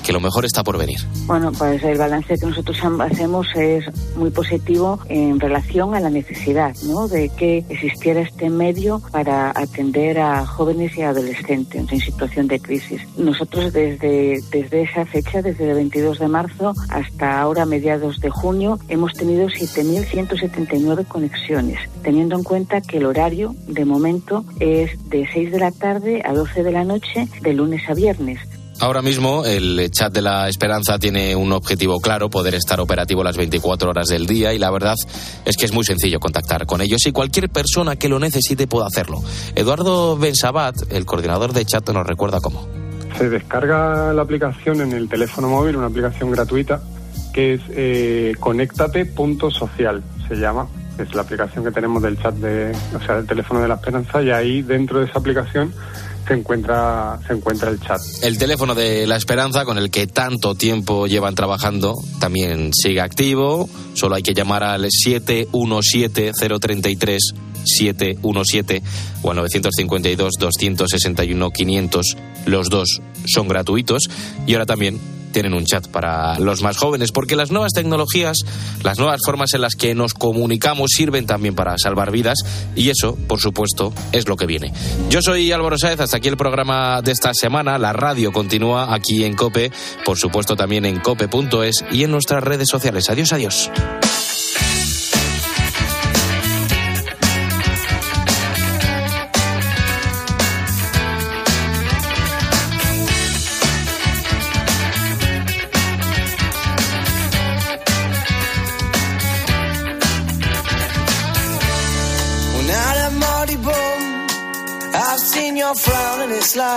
que lo mejor está por venir. Bueno, pues el balance que nosotros hacemos es muy positivo en relación a la necesidad ¿no? de que existiera este medio para atender a jóvenes y adolescentes en situación de crisis. Nosotros desde, desde esa fecha, desde el 22 de marzo hasta ahora, mediados de junio, hemos tenido 7.179 conexiones, teniendo en cuenta que el horario de momento es de 6 de la tarde a 12 de la noche, de lunes a viernes. Ahora mismo el chat de la esperanza tiene un objetivo claro, poder estar operativo las 24 horas del día y la verdad es que es muy sencillo contactar con ellos y cualquier persona que lo necesite puede hacerlo. Eduardo Bensabat, el coordinador de chat, nos recuerda cómo. Se descarga la aplicación en el teléfono móvil, una aplicación gratuita que es eh, conéctate.social, se llama es la aplicación que tenemos del chat de, o sea, del teléfono de la esperanza y ahí dentro de esa aplicación se encuentra se encuentra el chat. El teléfono de la esperanza con el que tanto tiempo llevan trabajando también sigue activo, solo hay que llamar al 717 033 717 o al 952 261 500. Los dos son gratuitos y ahora también tienen un chat para los más jóvenes, porque las nuevas tecnologías, las nuevas formas en las que nos comunicamos sirven también para salvar vidas y eso, por supuesto, es lo que viene. Yo soy Álvaro Sáez, hasta aquí el programa de esta semana. La radio continúa aquí en Cope, por supuesto también en cope.es y en nuestras redes sociales. Adiós, adiós.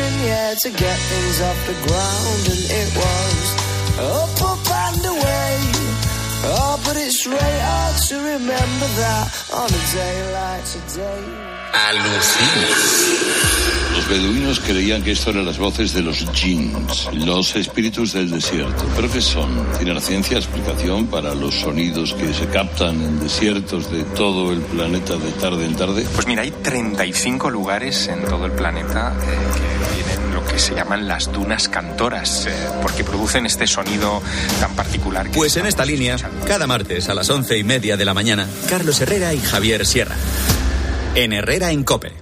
yeah, to get things off the ground. And it was up, up and away. Oh, but it's really hard to remember that on a day like today. Los beduinos creían que esto eran las voces de los jinns, los espíritus del desierto. ¿Pero qué son? ¿Tiene la ciencia explicación para los sonidos que se captan en desiertos de todo el planeta de tarde en tarde? Pues mira, hay 35 lugares en todo el planeta eh, que tienen lo que se llaman las dunas cantoras, eh, porque producen este sonido tan particular. Que Pues en esta línea, cada martes a las once y media de la mañana, Carlos Herrera y Javier Sierra. En Herrera en Cope.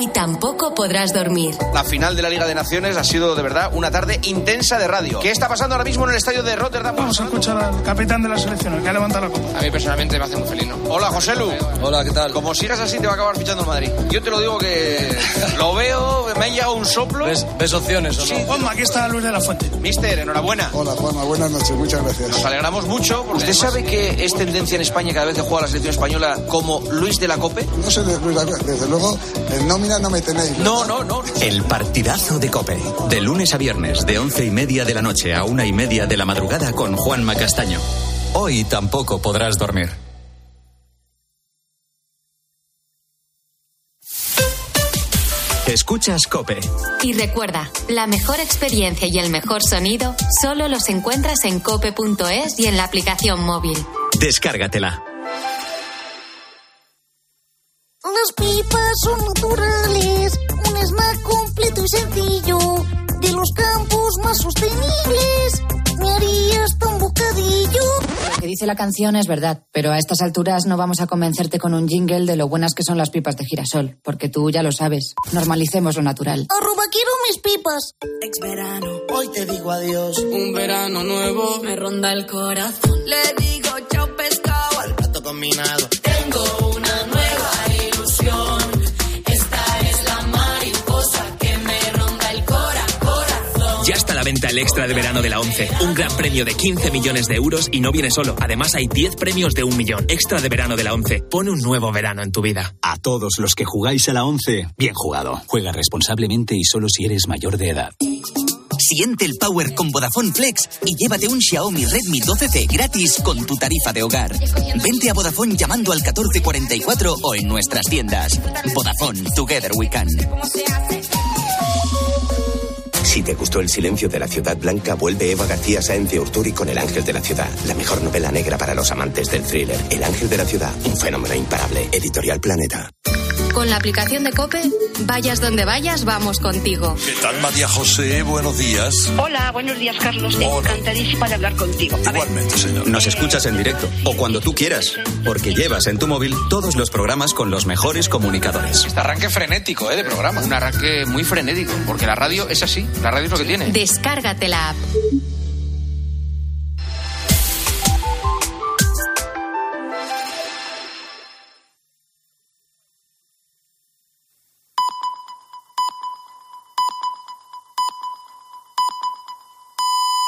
Hoy tampoco podrás dormir. La final de la Liga de Naciones ha sido de verdad una tarde intensa de radio. ¿Qué está pasando ahora mismo en el estadio de Rotterdam? Vamos a escuchar al capitán de la selección, el que ha levantado la copa. A mí personalmente me hace muy feliz, ¿no? Hola, José Lu. Hola, ¿qué tal? Como sigas así, te va a acabar fichando el Madrid. Yo te lo digo que lo veo, me ha llegado un soplo. ¿Ves, opciones o no? Juanma, aquí está Luis de la Fuente. Mister, enhorabuena. Hola, Juanma, buenas noches, muchas gracias. Nos alegramos mucho. porque ¿Usted sabe que es tendencia en España cada vez que juega la selección española como Luis de la Cope? No sé, de- desde luego, en no me tenéis. No, no, no. El partidazo de Cope. De lunes a viernes, de once y media de la noche a una y media de la madrugada con Juanma Castaño. Hoy tampoco podrás dormir. Escuchas Cope. Y recuerda, la mejor experiencia y el mejor sonido solo los encuentras en cope.es y en la aplicación móvil. Descárgatela. Las pipas son naturales, un snack completo y sencillo, de los campos más sostenibles. Me haría hasta un bocadillo. Lo que dice la canción es verdad, pero a estas alturas no vamos a convencerte con un jingle de lo buenas que son las pipas de girasol, porque tú ya lo sabes. Normalicemos lo natural. Arroba quiero mis pipas. Ex verano, hoy te digo adiós. Un verano nuevo Me ronda el corazón. Le digo chao pescado al plato combinado. Tengo venta el extra de verano de la 11. Un gran premio de 15 millones de euros y no viene solo. Además hay 10 premios de un millón. Extra de verano de la 11. Pone un nuevo verano en tu vida. A todos los que jugáis a la 11, bien jugado. Juega responsablemente y solo si eres mayor de edad. Siente el power con Vodafone Flex y llévate un Xiaomi Redmi 12C gratis con tu tarifa de hogar. Vente a Vodafone llamando al 1444 o en nuestras tiendas. Vodafone, Together We Can. Si te gustó El silencio de la ciudad blanca, vuelve Eva García Sáenz de Urturi con El ángel de la ciudad, la mejor novela negra para los amantes del thriller. El ángel de la ciudad, un fenómeno imparable. Editorial Planeta. Con la aplicación de Cope, vayas donde vayas, vamos contigo. ¿Qué tal, María José? Buenos días. Hola, buenos días, Carlos. Encantadísima de hablar contigo. A ver, Igualmente, señor. Nos escuchas en directo o cuando tú quieras, porque llevas en tu móvil todos los programas con los mejores comunicadores. Este arranque frenético, ¿eh? De programa. Un arranque muy frenético, porque la radio es así. La radio es lo que tiene. Descárgate la app.